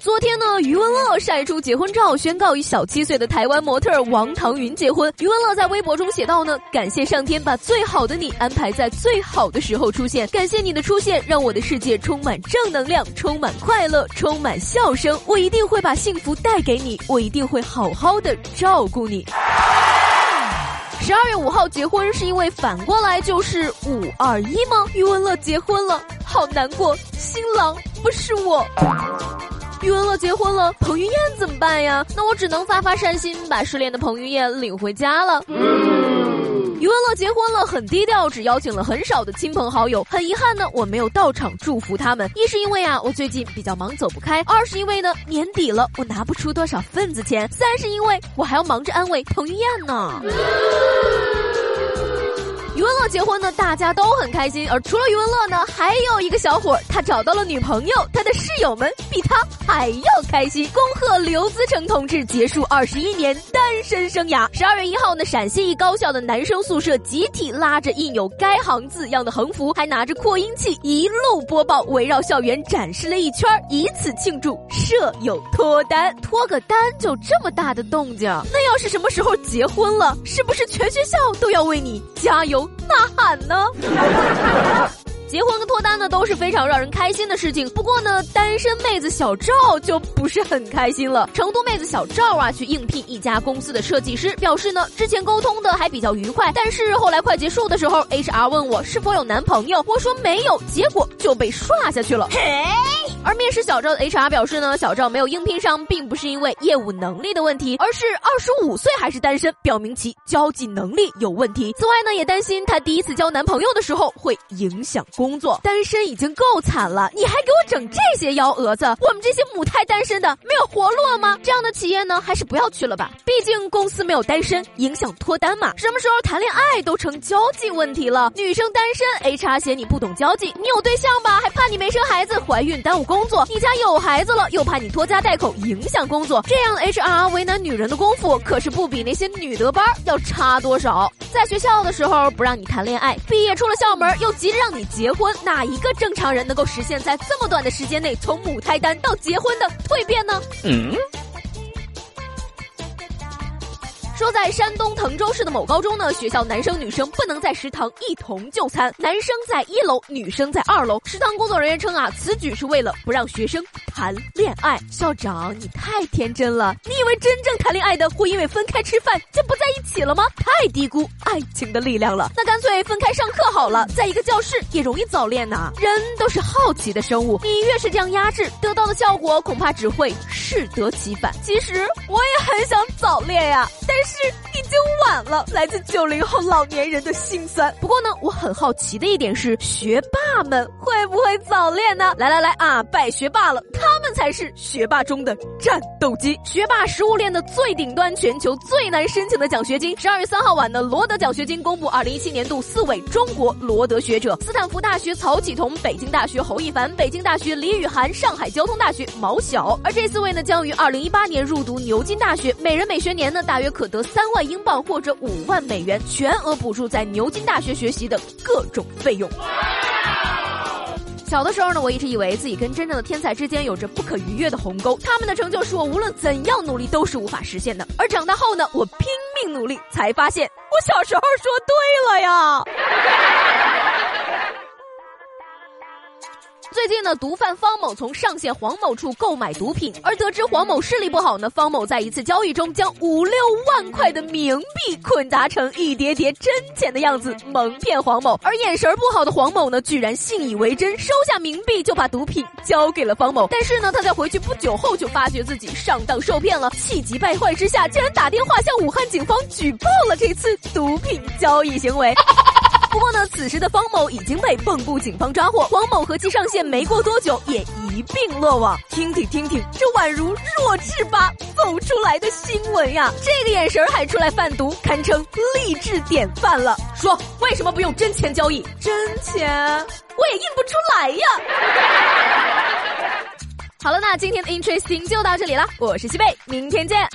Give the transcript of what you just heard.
昨天呢，余文乐晒出结婚照，宣告与小七岁的台湾模特王唐云结婚。余文乐在微博中写道呢：“感谢上天把最好的你安排在最好的时候出现，感谢你的出现，让我的世界充满正能量，充满快乐，充满笑声。我一定会把幸福带给你，我一定会好好的照顾你。”十二月五号结婚是因为反过来就是五二一吗？余文乐结婚了，好难过，新郎不是我。余文乐结婚了，彭于晏怎么办呀？那我只能发发善心，把失恋的彭于晏领回家了。余文乐结婚了，很低调，只邀请了很少的亲朋好友。很遗憾呢，我没有到场祝福他们。一是因为啊，我最近比较忙，走不开；二是因为呢，年底了，我拿不出多少份子钱；三是因为我还要忙着安慰彭于晏呢。余文乐结婚呢，大家都很开心。而除了余文乐呢，还有一个小伙，他找到了女朋友，他的室友们比他还要开心。恭贺刘思成同志结束二十一年单身生涯。十二月一号呢，陕西一高校的男生宿舍集体拉着印有该行字样的横幅，还拿着扩音器一路播报，围绕校园展示了一圈，以此庆祝舍友脱单。脱个单就这么大的动静，那要是什么时候结婚了，是不是全学校都要为你加油？呐喊呢？结婚跟脱单呢都是非常让人开心的事情。不过呢，单身妹子小赵就不是很开心了。成都妹子小赵啊，去应聘一家公司的设计师，表示呢之前沟通的还比较愉快，但是后来快结束的时候，HR 问我是否有男朋友，我说没有，结果就被刷下去了。嘿。而面试小赵的 HR 表示呢，小赵没有应聘上，并不是因为业务能力的问题，而是二十五岁还是单身，表明其交际能力有问题。此外呢，也担心她第一次交男朋友的时候会影响工作。单身已经够惨了，你还给我整这些幺蛾子？我们这些母胎单身的没有活路吗？这样的企业呢，还是不要去了吧。毕竟公司没有单身，影响脱单嘛。什么时候谈恋爱都成交际问题了？女生单身，HR 嫌你不懂交际，你有对象吧，还怕你没生孩子，怀孕耽误工。作，你家有孩子了，又怕你拖家带口影响工作，这样 HR 为难女人的功夫可是不比那些女德班要差多少。在学校的时候不让你谈恋爱，毕业出了校门又急着让你结婚，哪一个正常人能够实现在这么短的时间内从母胎单到结婚的蜕变呢？嗯。说在山东滕州市的某高中呢，学校男生女生不能在食堂一同就餐，男生在一楼，女生在二楼。食堂工作人员称啊，此举是为了不让学生谈恋爱。校长，你太天真了，你以为真正谈恋爱的会因为分开吃饭就不在一起了吗？太低估爱情的力量了。那干脆分开上课好了，在一个教室也容易早恋呐。人都是好奇的生物，你越是这样压制，得到的效果恐怕只会适得其反。其实我也很想早恋呀，但是。是已经晚了，来自九零后老年人的心酸。不过呢，我很好奇的一点是，学霸们会不会早恋呢？来来来啊，拜学霸了，他们才是学霸中的战斗机。学霸食物链的最顶端，全球最难申请的奖学金。十二月三号晚的罗德奖学金公布，二零一七年度四位中国罗德学者：斯坦福大学曹启彤、北京大学侯一凡、北京大学李雨涵、上海交通大学毛晓。而这四位呢，将于二零一八年入读牛津大学，每人每学年呢，大约可得。三万英镑或者五万美元，全额补助在牛津大学学习的各种费用。小的时候呢，我一直以为自己跟真正的天才之间有着不可逾越的鸿沟，他们的成就是我无论怎样努力都是无法实现的。而长大后呢，我拼命努力，才发现我小时候说对了呀。最近呢，毒贩方某从上线黄某处购买毒品，而得知黄某视力不好呢，方某在一次交易中将五六万块的冥币混杂成一叠叠真钱的样子，蒙骗黄某。而眼神不好的黄某呢，居然信以为真，收下冥币就把毒品交给了方某。但是呢，他在回去不久后就发觉自己上当受骗了，气急败坏之下，竟然打电话向武汉警方举报了这次毒品交易行为。不过呢，此时的方某已经被蚌埠警方抓获，黄某和其上线没过多久也一并落网。听听听听，这宛如弱智吧走出来的新闻呀！这个眼神还出来贩毒，堪称励志典范了。说为什么不用真钱交易？真钱我也印不出来呀。好了，那今天的 Interesting 就到这里了，我是西贝，明天见。